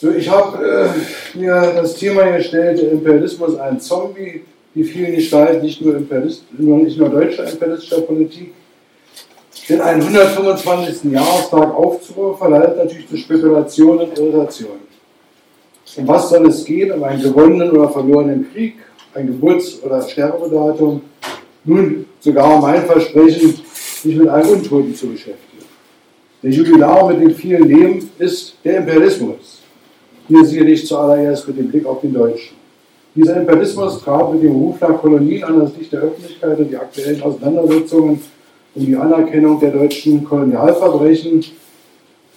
So, ich habe äh, mir das Thema gestellt, der Imperialismus ein Zombie, die vielen Gestalten, nicht nur, Imperialist, nicht nur deutscher imperialistischer Politik. Denn einen 125. Jahrestag aufzurufen, verleitet natürlich zu Spekulationen und Irritationen. Um was soll es gehen? Um einen gewonnenen oder verlorenen Krieg, ein Geburts- oder Sterbedatum, nun sogar mein Versprechen, sich mit einem Untoten zu beschäftigen. Der Jubilar mit den vielen Leben ist der Imperialismus. Hier sicherlich zuallererst mit dem Blick auf den Deutschen. Dieser Imperialismus trat mit dem Ruf nach Kolonien an das Licht der Öffentlichkeit und die aktuellen Auseinandersetzungen um die Anerkennung der deutschen Kolonialverbrechen,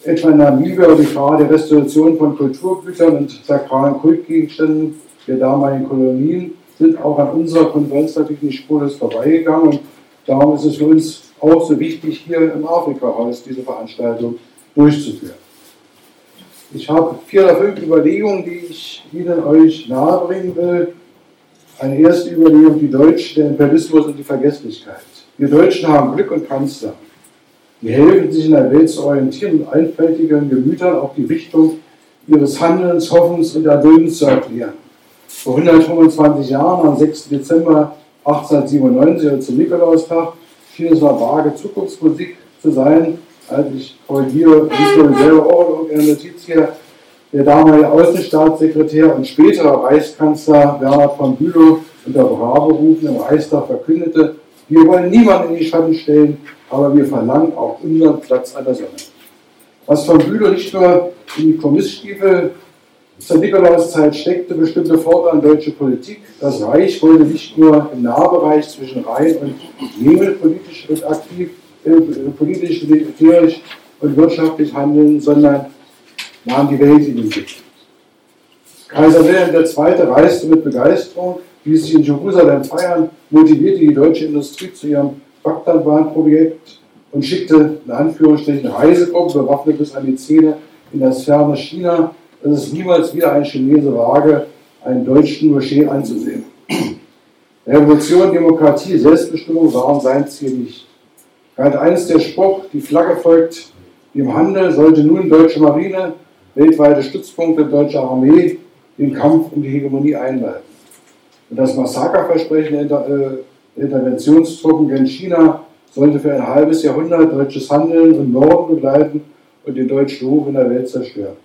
etwa in Namibia und die Frage der Restitution von Kulturgütern und sakralen Kultgegenständen der damaligen Kolonien, sind auch an unserer Konferenz natürlich nicht spurlos vorbeigegangen. Und darum ist es für uns auch so wichtig, hier im Afrika-Haus diese Veranstaltung durchzuführen. Ich habe vier oder fünf Überlegungen, die ich Ihnen euch nahebringen will. Eine erste Überlegung, die Deutsche, der Imperialismus und die Vergesslichkeit. Wir Deutschen haben Glück und Kanzler. Die helfen, sich in der Welt zu orientieren und einfältigen Gemütern auch die Richtung ihres Handelns, Hoffens und Erduldens zu erklären. Vor 125 Jahren, am 6. Dezember 1897, also zum Nikolaustag, schien es mal vage Zukunftsmusik zu sein, als ich korrigiere, diesmal selber auch in irgendeiner Notiz hier, der damalige Außenstaatssekretär und spätere Reichskanzler Bernhard von Bülow unter Braberufen im Reichstag verkündete, wir wollen niemanden in die Schatten stellen, aber wir verlangen auch unseren Platz an der Sonne. Was von Bülow nicht nur in die Kommissstiefel zur Nikolauszeit steckte bestimmte Forderungen an deutsche Politik. Das Reich wollte nicht nur im Nahbereich zwischen Rhein und Nebel politisch aktiv, politisch, militärisch und wirtschaftlich handeln, sondern nahm die Welt in den Blick. Kaiser Wilhelm II. reiste mit Begeisterung, ließ sich in Jerusalem feiern, motivierte die deutsche Industrie zu ihrem Bagdadbahnprojekt und schickte in Anführungsstrichen Reisegruppen bewaffnet bis an die Zähne in das ferne China dass es niemals wieder ein Chinese wage, einen deutschen Moschee anzusehen. Revolution, Demokratie, Selbstbestimmung waren sein Ziel nicht. Galt eines der Spruch, die Flagge folgt dem Handel, sollte nun deutsche Marine, weltweite Stützpunkte deutscher Armee den Kampf um die Hegemonie einleiten. Und das Massakerversprechen der äh, Interventionstruppen gegen China sollte für ein halbes Jahrhundert deutsches Handeln im Norden begleiten und den deutschen Ruf in der Welt zerstören.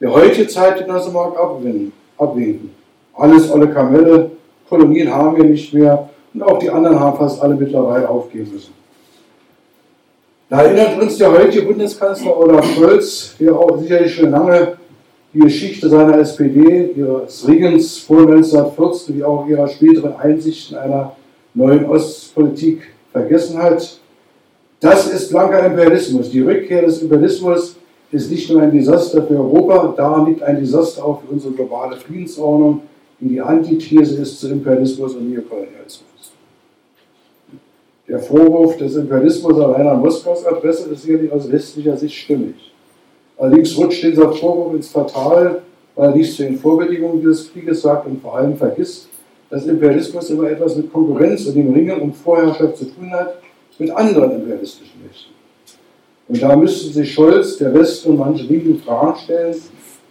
Der heutige Zeitgenosse mag abwinken. Alles olle Kamelle, Kolonien haben wir nicht mehr und auch die anderen haben fast alle mittlerweile aufgeben müssen. Da erinnert uns der heutige Bundeskanzler Olaf Scholz, der auch sicherlich schon lange die Geschichte seiner SPD, ihres Regens vor 1914, wie auch ihrer späteren Einsichten einer neuen Ostpolitik vergessen hat. Das ist blanker Imperialismus. Die Rückkehr des Imperialismus ist nicht nur ein Desaster für Europa, daran liegt ein Desaster auch für unsere globale Friedensordnung, die die Antithese ist zu Imperialismus und Neokolonialismus. Der Vorwurf des Imperialismus an Moskaus Adresse ist sicherlich aus westlicher Sicht stimmig. Allerdings rutscht dieser Vorwurf ins Fatal, weil er nichts zu den Vorbedingungen dieses Krieges sagt und vor allem vergisst, dass Imperialismus immer etwas mit Konkurrenz und dem Ringen um Vorherrschaft zu tun hat mit anderen imperialistischen Mächten. Und da müssten sich Scholz, der Westen und manche Linken Fragen stellen,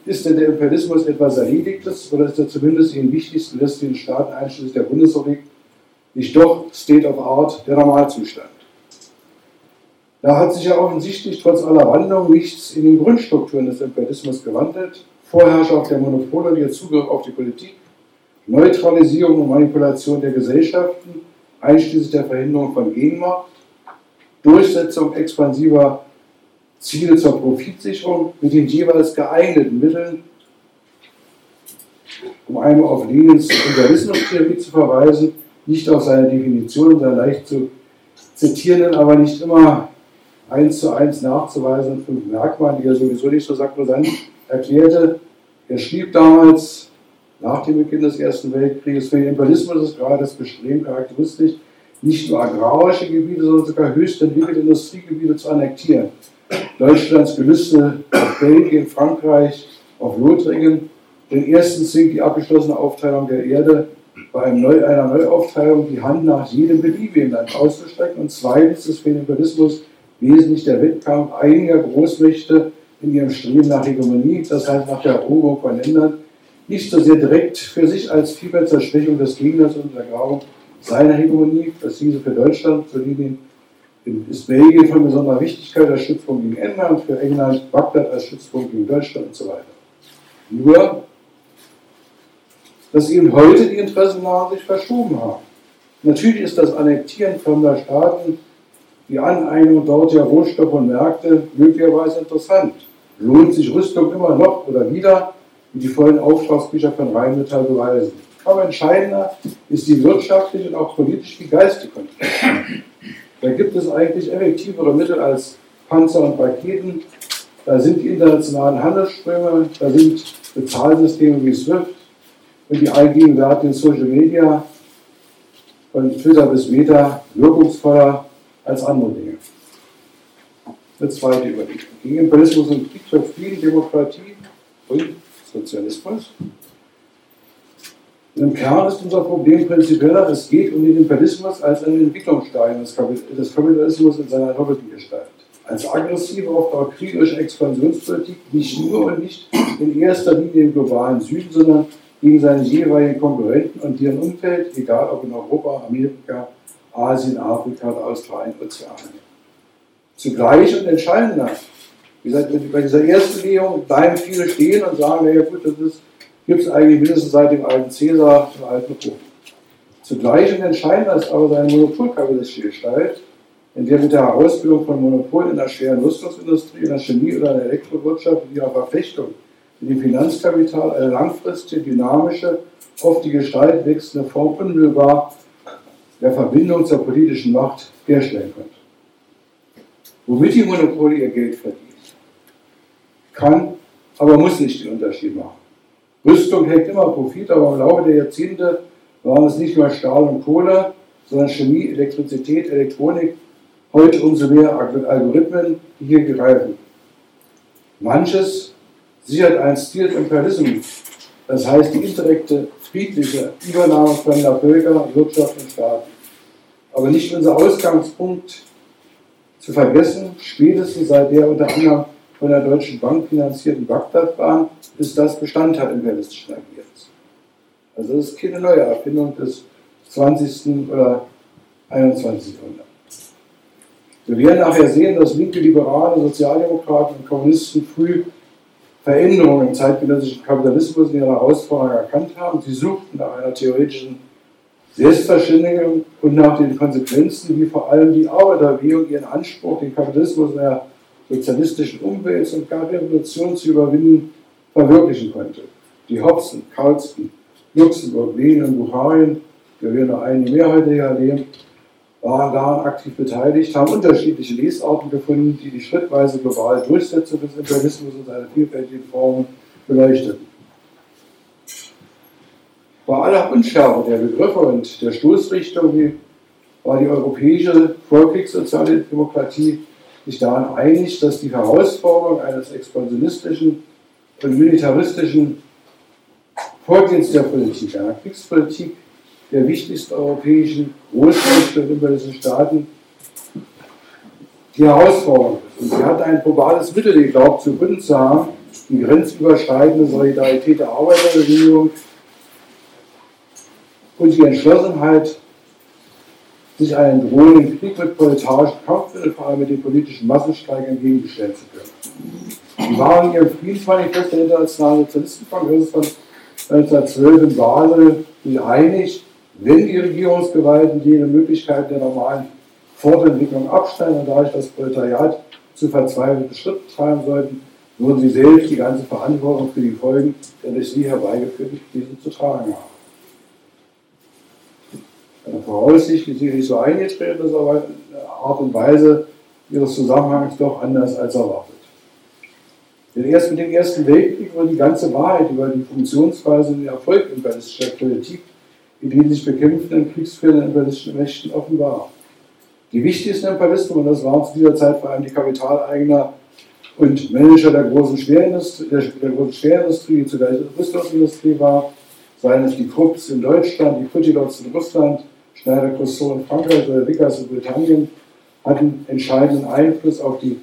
ist denn der Imperialismus etwas Erledigtes oder ist er zumindest in den wichtigsten westlichen Staaten einschließlich der Bundesrepublik nicht doch State of Art der Normalzustand? Da hat sich ja offensichtlich trotz aller Wandlung nichts in den Grundstrukturen des Imperialismus gewandelt. Vorherrschaft der Monopole und ihr Zugriff auf die Politik, Neutralisierung und Manipulation der Gesellschaften, einschließlich der Verhinderung von Gegenmacht, Durchsetzung expansiver Ziele zur Profitsicherung mit den jeweils geeigneten Mitteln, um einmal auf Lenins Imperialismustheorie zu verweisen, nicht auf seine Definition, sondern leicht zu zitierenden, aber nicht immer eins zu eins nachzuweisen fünf Merkmale, die er sowieso nicht so sakrosankt erklärte. Er schrieb damals, nach dem Beginn des Ersten Weltkrieges, für den Imperialismus ist gerade das Bestreben charakteristisch, nicht nur agrarische Gebiete, sondern sogar höchst entwickelte Industriegebiete zu annektieren. Deutschlands Gelüste auf Belgien, Frankreich, auf Lothringen. Denn erstens sinkt die abgeschlossene Aufteilung der Erde bei einer Neuaufteilung die Hand nach jedem beliebigen Land auszustrecken. Und zweitens ist für den Imperialismus wesentlich der Wettkampf einiger Großmächte in ihrem Streben nach Hegemonie, das heißt nach der Eroberung von Ländern, nicht so sehr direkt für sich als vielmehr zur Schwächung des Gegners und Untergrabung seiner Hegemonie, das hieße für Deutschland, so Linien ist Belgien von besonderer Wichtigkeit als Stützpunkt gegen England, für England Bagdad als Stützpunkt gegen Deutschland und so weiter. Nur, dass eben heute die Interessen nach sich verschoben haben. Natürlich ist das Annektieren fremder Staaten, die Aneignung dort der Rohstoffe und Märkte möglicherweise interessant. Lohnt sich Rüstung immer noch oder wieder, wie die vollen Auftragsbücher von Rheinmetall beweisen. Aber entscheidender ist die wirtschaftliche und auch politische wie geistige Kontrolle. Da gibt es eigentlich effektivere Mittel als Panzer und Raketen. Da sind die internationalen Handelsströme, da sind Bezahlsysteme wie SWIFT und die allgegenwärtigen Social Media von Twitter bis Meta wirkungsvoller als andere Dinge. Eine zweite Überlegung. Gegen Imperialismus und Krieg für Frieden, Demokratie und Sozialismus. Im Kern ist unser Problem prinzipieller, es geht um den Imperialismus als einen Entwicklungsstein des Kapitalismus in seiner doppelten Gestalt. Als aggressive, oft auch kriegerische Expansionspolitik, nicht nur und nicht in erster Linie im globalen Süden, sondern gegen seine jeweiligen Konkurrenten und deren Umfeld, egal ob in Europa, Amerika, Asien, Afrika oder Australien, Ozeanien. Zugleich und entscheidender, wie gesagt, bei dieser ersten Legung bleiben viele stehen und sagen, naja gut, das gibt es eigentlich mindestens seit dem alten Cäsar, dem alten Rom. Zugleich und entscheidender ist aber seine monopolkapitalistische Gestalt, in der mit der Herausbildung von Monopolen in der schweren Rüstungsindustrie, in der Chemie oder in der Elektrowirtschaft und ihrer Verflechtung mit dem Finanzkapital eine langfristige, dynamische, oft die Gestalt wechselnde Form unmittelbar der Verbindung zur politischen Macht herstellen konnte. Womit die Monopole ihr Geld verdient, kann, aber muss nicht den Unterschied machen. Rüstung hält immer Profit, aber im Laufe der Jahrzehnte waren es nicht mehr Stahl und Kohle, sondern Chemie, Elektrizität, Elektronik, heute umso mehr Algorithmen, die hier greifen. Manches sichert ein Stil Imperialismus, das heißt die indirekte, friedliche Übernahme fremder Völker, Wirtschaft und Staaten. Aber nicht unser Ausgangspunkt zu vergessen, spätestens seit der unter anderem von der Deutschen Bank finanzierten Bagdad-Bahn, ist das Bestandteil imperialistischen Agierens. Also das ist keine neue Erfindung des 20. oder 21. Jahrhunderts. Wir werden nachher sehen, dass linke Liberale, Sozialdemokraten und Kommunisten früh Veränderungen im zeitgenössischen Kapitalismus in ihrer Herausforderung erkannt haben. Sie suchten nach einer theoretischen Selbstverständigung und nach den Konsequenzen, wie vor allem die Arbeiterbewegung ihren Anspruch, den Kapitalismus in der sozialistischen Umwelt und gar Revolution zu überwinden, verwirklichen konnte. Die Hobson, Carlston, Luxemburg, Lenin und Bucharien, wir werden noch einige mehr heute hier erleben, waren daran aktiv beteiligt, haben unterschiedliche Lesarten gefunden, die die schrittweise globale Durchsetzung des Imperialismus und seine vielfältigen Formen beleuchteten. Bei aller Unschärfe der Begriffe und der Stoßrichtung war die europäische Vorkriegssoziale Demokratie sich daran einig, dass die Herausforderung eines expansionistischen und militaristischen Vorgehens der Politik, einer Kriegspolitik, der wichtigsten europäischen imperialistischen Staaten die Herausforderung. Und sie hat ein probales Mittel geglaubt, zu gründen zu haben, die grenzüberschreitende Solidarität der Arbeiterbewegung und die Entschlossenheit, sich einen drohenden Krieg mit proletarischen Kampfmitteln, vor allem mit den politischen Massenstreik entgegengestellen zu können. Sie waren in ihrem Friedensmanifest der Internationalen Sozialistenkongress von 1912 in Basel sich einig, wenn die Regierungsgewalten jene Möglichkeiten der normalen Fortentwicklung abstellen und dadurch das Proletariat zu verzweifelten Schritten treiben sollten, würden sie selbst die ganze Verantwortung für die Folgen der durch sie herbeigeführten Krisen zu tragen haben. Eine Voraussicht, die sicherlich so eingetreten ist, aber Art und Weise ihres Zusammenhangs doch anders als erwartet. Denn erst mit dem Ersten Weltkrieg wurde die ganze Wahrheit über die Funktionsweise und den Erfolg imperialistischer Politik in den sich bekämpfenden kriegsführenden imperialistischen Mächten offenbar. Die wichtigsten Imperialisten, und das waren zu dieser Zeit vor allem die Kapitaleigner und Manager der großen Schwerindustrie, der, der großen Schwerindustrie die zugleich Rüstungsindustrie war, seien es die Krupps in Deutschland, die Futilots in Russland, Schneider Cousteau in Frankreich oder Vickers in Britannien, hatten entscheidenden Einfluss auf die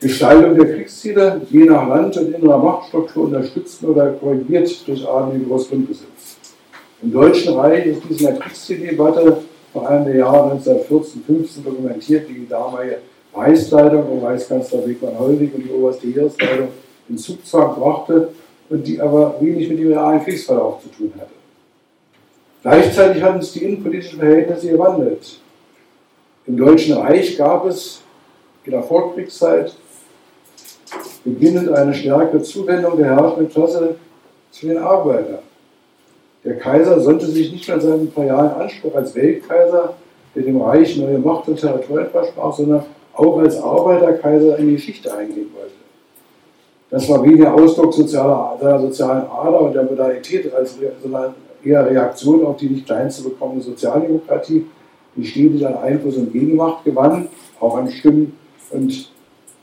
Gestaltung der Kriegsziele je nach Land und innerer Machtstruktur unterstützt oder korrigiert durch adlige Großgrundbesitz. Im Deutschen Reich ist dies in der Kriegszieldebatte vor allem im Jahr 1914-15 dokumentiert, die die damalige Reichsleitung um Reichskanzler Wegmann Holwig und die oberste Heeresleitung in Zugzwang brachte und die aber wenig mit dem realen Kriegsverlauf zu tun hatte. Gleichzeitig hatten sich die innenpolitischen Verhältnisse gewandelt. Im Deutschen Reich gab es in der Vorkriegszeit beginnend eine stärkere Zuwendung der herrschenden Klasse zu den Arbeitern. Der Kaiser sollte sich nicht mehr seinen imperialen Anspruch als Weltkaiser, der dem Reich neue Macht und Territorien versprach, sondern auch als Arbeiterkaiser in die Geschichte eingehen wollte. Das war weniger Ausdruck sozialer, seiner sozialen Ader und der Modalität, als, sondern eher Reaktion auf die nicht klein zu bekommende Sozialdemokratie, die stetig an Einfluss und Gegenmacht gewann, auch an Stimmen und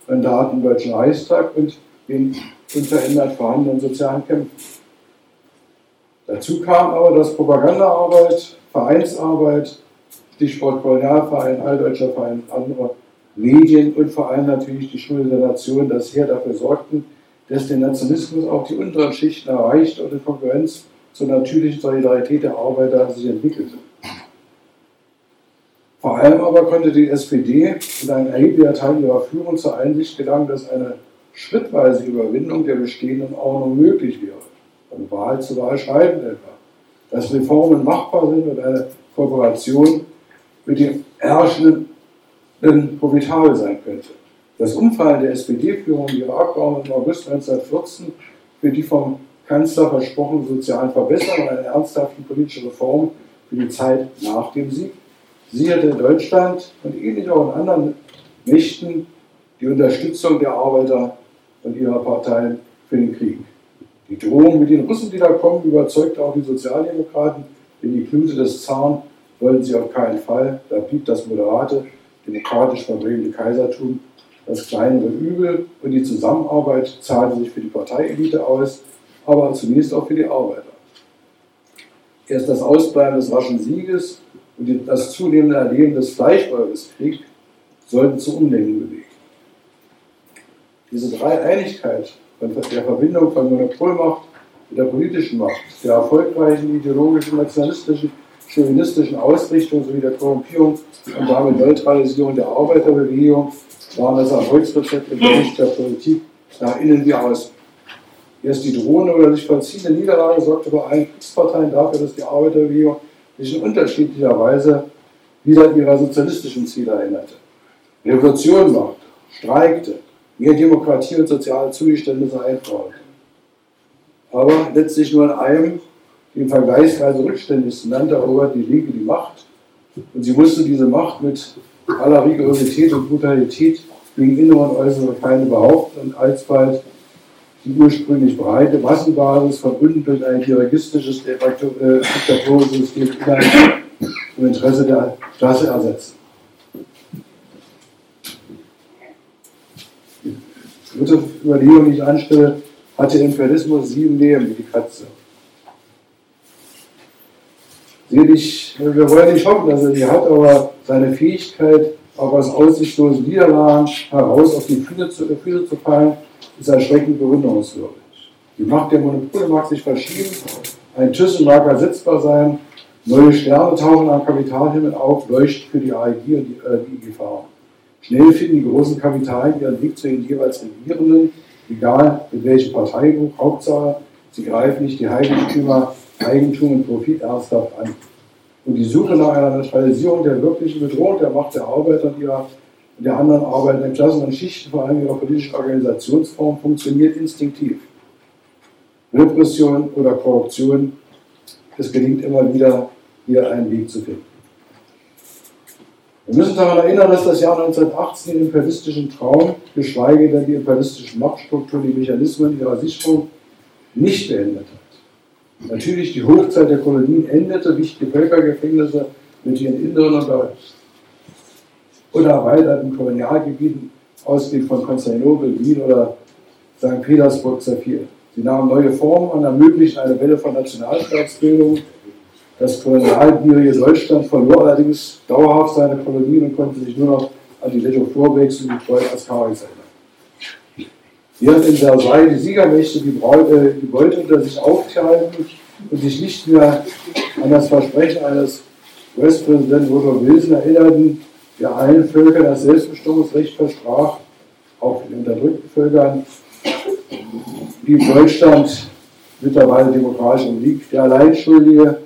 Mandaten im Deutschen Reichstag und den unverändert vorhandenen sozialen Kämpfen. Dazu kam aber, dass Propagandaarbeit, Vereinsarbeit, Stichwort Kolonialverein, Alldeutscher Verein, andere Medien und vor allem natürlich die Schule der Nation, das her dafür sorgten, dass der Nationalismus auch die unteren Schichten erreicht und in Konkurrenz zur natürlichen Solidarität der Arbeiter sich entwickelte. Vor allem aber konnte die SPD in einem erheblicher Teil ihrer Führung zur Einsicht gelangen, dass eine schrittweise Überwindung der bestehenden Ordnung möglich wäre. Von Wahl zu Wahl schreitend etwa. Dass Reformen machbar sind und eine Kooperation mit den Herrschenden profitabel sein könnte. Das Umfallen der SPD-Führung ihrer Abgeordneten im August 1914 für die vom Kanzler versprochene sozialen Verbesserungen und eine ernsthafte politische Reform für die Zeit nach dem Sieg sicherte Deutschland und ähnlich auch in anderen Mächten die Unterstützung der Arbeiter und ihrer Parteien für den Krieg. Die Drohung mit den Russen, die da kommen, überzeugte auch die Sozialdemokraten, denn die Knute des Zahn wollten sie auf keinen Fall. Da blieb das moderate, demokratisch verbrämte Kaisertum das kleinere Übel und die Zusammenarbeit zahlte sich für die Parteielite aus, aber zunächst auch für die Arbeiter. Erst das Ausbleiben des raschen Sieges und das zunehmende Erleben des Fleischfolgeskrieg sollten zu Umdenken bewegen. Diese Dreieinigkeit der Verbindung von Monopolmacht mit der politischen Macht, der erfolgreichen ideologischen, nationalistischen, chauvinistischen Ausrichtung sowie der Korrumpierung und damit Neutralisierung der Arbeiterbewegung waren das Erfolgsrezept im Bericht der Politik nach innen wie außen. Erst die drohende oder sich vollziehende Niederlage sorgte bei allen Kriegsparteien dafür, dass die Arbeiterbewegung sich in unterschiedlicher Weise wieder ihrer sozialistischen Ziele erinnerte. Revolution machte, streikte, mehr Demokratie und soziale Zugeständnisse einforderte. Aber letztlich nur in einem, dem vergleichsweise rückständigsten Land erobert die Linke die Macht. Und sie musste diese Macht mit aller Rigorosität und Brutalität gegen innere und äußere Feinde behaupten und alsbald die ursprünglich breite Massenbasis verbunden durch ein dirigistisches, äh, diktatorisches System im Interesse der Klasse ersetzen. Dritte Überlegung, die ich anstelle, hat der Imperialismus sieben Leben wie die Katze. Selig, wir wollen nicht hoffen, dass er die hat, aber seine Fähigkeit, auch aus aussichtslosen Niederlagen heraus auf die Füße zu, Füße zu fallen, ist erschreckend bewunderungswürdig. Die Macht der Monopole mag sich verschieben, ein Thyssen mag ersetzbar sein, neue Sterne tauchen am Kapitalhimmel auf, leuchten für die AEG und die, äh, die Gefahren. Schnell finden die großen Kapitalen ihren Weg zu den jeweils Regierenden, egal mit welchem Parteibuch, Hauptsache, sie greifen nicht die Heiligtümer, Eigentum und Profit ernsthaft an. Und die Suche nach einer Neutralisierung der wirklichen Bedrohung der Macht der Arbeiter und ihrer der anderen arbeitenden Klassen und Schichten, vor allem ihrer politischen Organisationsform, funktioniert instinktiv. Repression oder Korruption, es gelingt immer wieder, hier einen Weg zu finden. Wir müssen daran erinnern, dass das Jahr 1918 den imperialistischen Traum, geschweige denn die imperialistischen Machtstrukturen, die Mechanismen ihrer Sicherung nicht beendet hat. Natürlich die Hochzeit der Kolonien endete, wichtige Völkergefängnisse mit ihren inneren und oder erweiterten Kolonialgebieten, ausgehend von Konstantinopel, Wien oder St. Petersburg, zerfiel. Sie nahmen neue Formen an, ermöglichten eine Welle von Nationalstaatsbildung. Das kolonialgierige Deutschland verlor allerdings dauerhaft seine Kolonien und konnte sich nur noch an die Leto Vorwegs und die Treue Askaris erinnern. Während in Versailles die Siegermächte die, äh, die Beute unter sich aufteilten und sich nicht mehr an das Versprechen eines US-Präsidenten Woodrow Wilson erinnerten, der allen Völkern das Selbstbestimmungsrecht versprach, auch den unterdrückten Völkern, die Deutschland mittlerweile demokratisch liegt, der Alleinschuldige.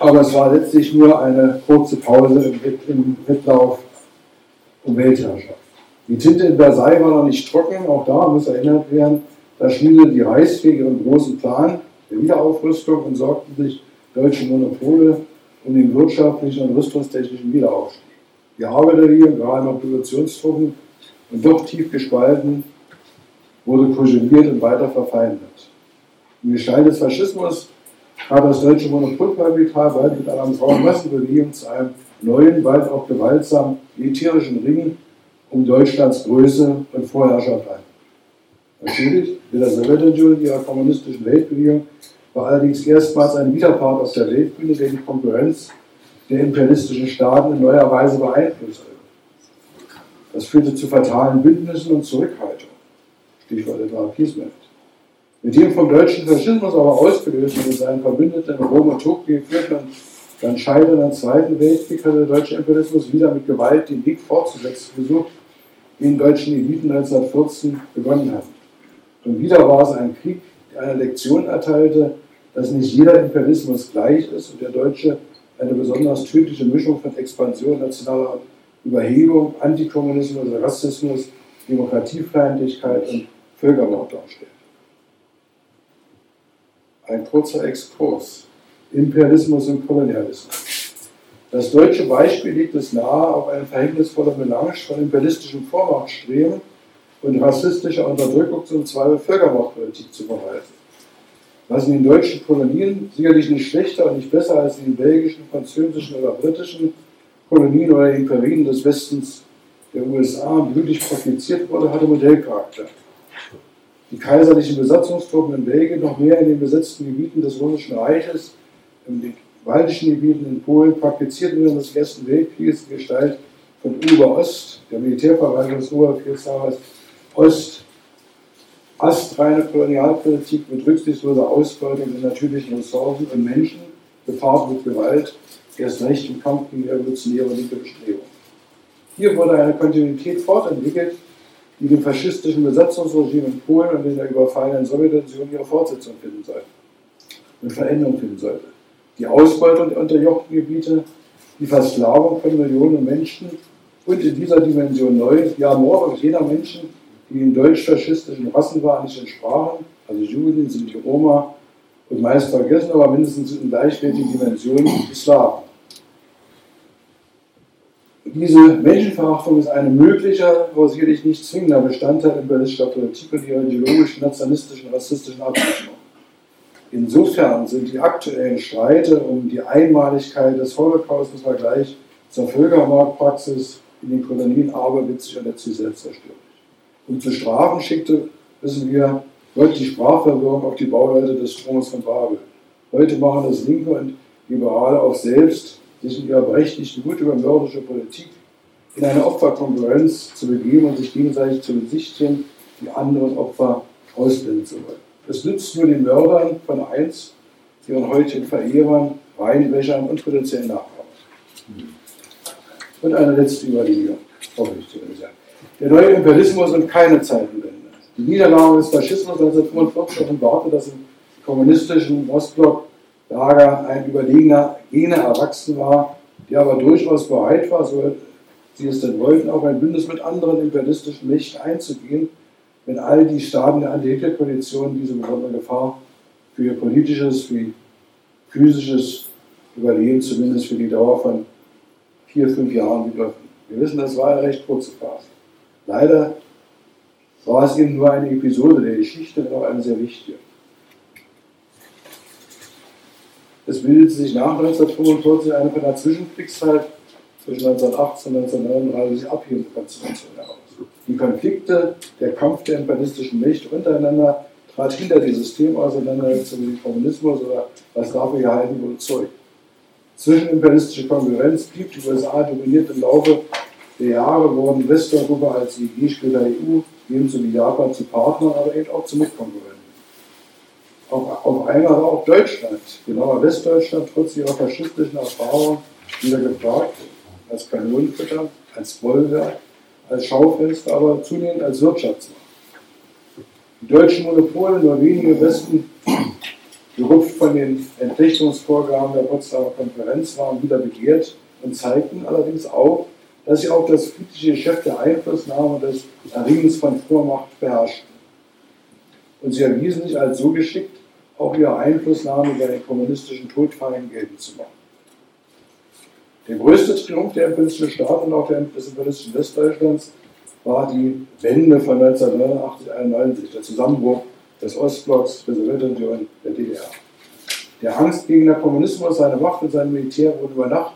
Aber es war letztlich nur eine kurze Pause im Wettlauf um Weltherrschaft. Die Tinte in Versailles war noch nicht trocken, auch da muss erinnert werden, da schmiedete die Reichswehr ihren großen Plan der Wiederaufrüstung und sorgten sich deutsche Monopole um den wirtschaftlichen und rüstungstechnischen Wiederaufstieg. Die Arbeiterregierung, gerade noch Revolutionstruppen und doch tief gespalten, wurde fusioniert und weiter verfeindet. In Gestalt des Faschismus hat das deutsche Monopolkapital bald mit einer Massenbewegung zu einem neuen, bald auch gewaltsamen militärischen Ring um Deutschlands Größe und Vorherrschaft ein. Natürlich, mit der Sowjetunion, ihrer kommunistischen Weltbewegung, war allerdings erstmals ein Widerpart auf der Weltbühne, der die Konkurrenz der imperialistischen Staaten in neuer Weise beeinflusste. Das führte zu fatalen Bündnissen und Zurückhaltung. Stichwort etwa Peacemat. Mit dem vom deutschen Faschismus aber ausgelösten und seinen Verbündeten in Rom und Tokio geführten dann scheiternden Zweiten Weltkrieg hat der deutsche Imperialismus wieder mit Gewalt den Weg fortzusetzen versucht, den deutschen Eliten 1914 begonnen hat. Und wieder war es ein Krieg, der eine Lektion erteilte, dass nicht jeder Imperialismus gleich ist und der Deutsche eine besonders tödliche Mischung von Expansion nationaler Überhebung, Antikommunismus, Rassismus, Demokratiefeindlichkeit und Völkermord darstellt. Ein kurzer Exkurs. Imperialismus und Kolonialismus. Das deutsche Beispiel liegt es nahe, auf eine verhängnisvolle Melange von imperialistischem Vormachtstreben und rassistischer Unterdrückung zum Zweifel Völkermordpolitik zu verweisen. Was in den deutschen Kolonien sicherlich nicht schlechter und nicht besser als in den belgischen, französischen oder britischen Kolonien oder Imperien des Westens der USA blutig praktiziert wurde, hatte Modellcharakter. Die kaiserlichen Besatzungstruppen in Belgien noch mehr in den besetzten Gebieten des Russischen Reiches in den baltischen Gebieten in Polen praktizierten während des Ersten Weltkrieges in Gestalt von Ober-Ost, der Militärverwaltung des Oberbefehlshabers Ost, astreine Kolonialpolitik mit rücksichtsloser Ausbeutung der natürlichen Ressourcen und Menschen, gepaart mit Gewalt, erst recht im Kampf gegen die revolutionäre linke Bestrebung. Hier wurde eine Kontinuität fortentwickelt, die dem faschistischen Besatzungsregime in Polen und in der überfallenen Sowjetunion ihre Fortsetzung finden sollte und Veränderung finden sollte die Ausbeutung der unterjochten Gebiete, die Versklavung von Millionen Menschen und in dieser Dimension neu die Ermordung jener Menschen, die den deutsch-faschistischen Rassenwahn nicht entsprachen, also Juden, sind die Roma und meist vergessen, aber mindestens in gleichwertigen Dimensionen die Slawen. Diese Menschenverachtung ist ein möglicher, aber sicherlich nicht zwingender Bestandteil imperialistischer Politik und ihrer ideologischen, nationalistischen, rassistischen Absicherung. Insofern sind die aktuellen Streite um die Einmaligkeit des Holocaust im Vergleich zur Völkermordpraxis in den Kolonien aberwitzig und letztlich selbstzerstörerisch. Um zu strafen schickte, wissen wir, Gott die Sprachverwirrung auf die Bauleute des Stroms von Babel. Heute machen das Linke und Liberale auch selbst, sich in ihrer berechtigten Wut über mörderische Politik in eine Opferkonkurrenz zu begeben und sich gegenseitig zu besichtigen, die anderen Opfer ausblenden zu wollen. Es nützt nur den Mördern von einst, ihren heutigen Verehrern, Weinwäschern und potenziellen Nachbarn. Und eine letzte Überlegung, hoffe ich zumindest. Der neue Imperialismus und keine Zeitenwende. Die Niederlage des Faschismus 1945 offenbarte, dass im kommunistischen Ostblock-Lager ein überlegener Gene erwachsen war, der aber durchaus bereit war, so sie es denn wollten, auch ein Bündnis mit anderen imperialistischen Mächten einzugehen, wenn all die Staaten der Anti-Hitler-Koalition diese besondere Gefahr für ihr politisches, für ihr physisches Überleben, zumindest für die Dauer von vier, fünf Jahren begriffen. Wir wissen, das war eine recht kurze Phase. Leider war es eben nur eine Episode der Geschichte, aber eine sehr wichtige. Es bildete sich nach 1945 eine von der Zwischenkriegszeit zwischen 1918 und 1939 abhebende Konstellation heraus die Konflikte, der Kampf der imperialistischen Mächte untereinander trat hinter die Systemauseinandersetzung mit dem Kommunismus oder was dafür gehalten wurde, zurück. Zwischenimperialistische Konkurrenz blieb die USA dominiert im Laufe der Jahre, wurden Westeuropa als später EU ebenso wie Japan zu Partnern, aber eben auch zu Mitkonkurrenten. Auf, auf einmal war auch Deutschland, genauer Westdeutschland, trotz ihrer faschistischen Erfahrung, wieder gefragt, als Kanonenfutter, als Bollwerk, als Schaufenster, aber zunehmend als Wirtschaftsmacht. Die deutschen Monopole, nur wenige Westen, gerupft von den Entflechtungsvorgaben der Potsdamer Konferenz, waren wieder begehrt und zeigten allerdings auch, dass sie auch das politische Geschäft der Einflussnahme des Erringens von Vormacht beherrschten. Und sie erwiesen sich als so geschickt, auch ihre Einflussnahme bei den kommunistischen Todfeinden geltend zu machen. Der größte Triumph der imperialistischen Staaten und auch des imperialistischen Westdeutschlands war die Wende von 1989, 91, der Zusammenbruch des Ostblocks, der Sowjetunion, der DDR. Der Angst gegen den Kommunismus, seine Macht und sein Militär wurden über Nacht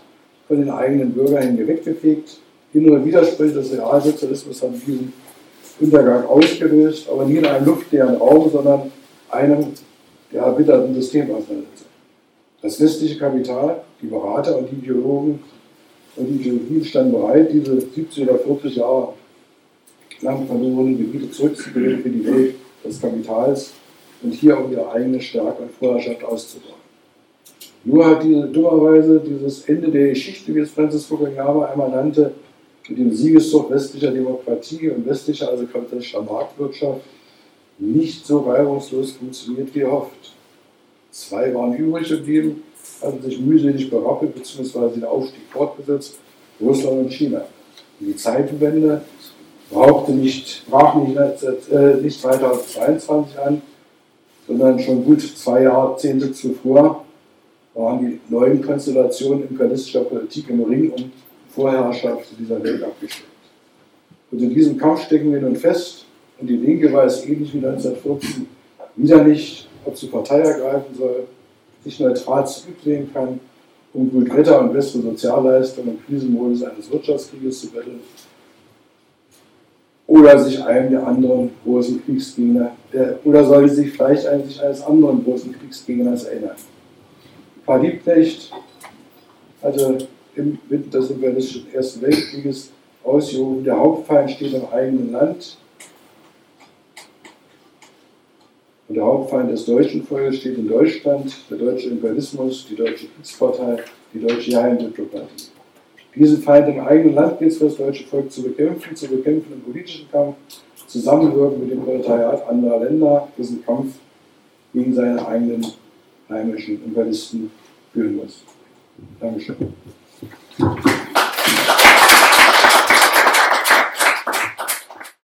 von den eigenen Bürgern hinweggefegt. Innere Widersprüche des Realsozialismus haben diesen Untergang ausgelöst, aber nie in einem luftleeren Raum, sondern einem der erbitterten Systemauseinandersetzung. Das westliche Kapital, die Berater und die Ideologen und die Ideologien standen bereit, diese 70 oder 40 Jahre lang verlorenen Gebiete zurückzugewinnen für die Welt des Kapitals und hier auch ihre eigene Stärke und Vorherrschaft auszubauen. Nur hat diese dummerweise dieses Ende der Geschichte, wie es Francis Fukuyama einmal nannte, mit dem Siegeszug westlicher Demokratie und westlicher, also kapitalistischer Marktwirtschaft, nicht so reibungslos funktioniert wie erhofft. Zwei waren übrig geblieben, hatten sich mühselig berappelt bzw. den Aufstieg fortgesetzt, Russland und China. Die Zeitenwende brauchte nicht, brach nicht, äh, nicht 2022 an, sondern schon gut zwei Jahrzehnte zuvor waren die neuen Konstellationen imperialistischer Politik im Ring um Vorherrschaft dieser Welt abgestellt. Und in diesem Kampf stecken wir nun fest und die Linke weiß ähnlich wie 1914 wieder nicht, ob sie Partei ergreifen soll, sich neutral zurücklehnen kann, um gut Wetter und bessere Sozialleistungen im Krisenmodus eines Wirtschaftskrieges zu betteln oder sich einem der anderen großen Kriegsgegner, der, oder sollte sich vielleicht eigentlich eines anderen großen Kriegsgegners erinnern. Karl Liebknecht hatte inmitten des imperialistischen Ersten Weltkrieges ausgerufen, der Hauptfeind steht im eigenen Land. Und der Hauptfeind des deutschen Volkes steht in Deutschland, der deutsche Imperialismus, die deutsche Kriegspartei, die deutsche Geheimdiplomatie. Diesen Feind im eigenen Land gilt es für das deutsche Volk zu bekämpfen, zu bekämpfen im politischen Kampf, zusammenwirken mit dem Proletariat anderer Länder, diesen Kampf gegen seine eigenen heimischen Imperialisten führen muss. Dankeschön. Thank you.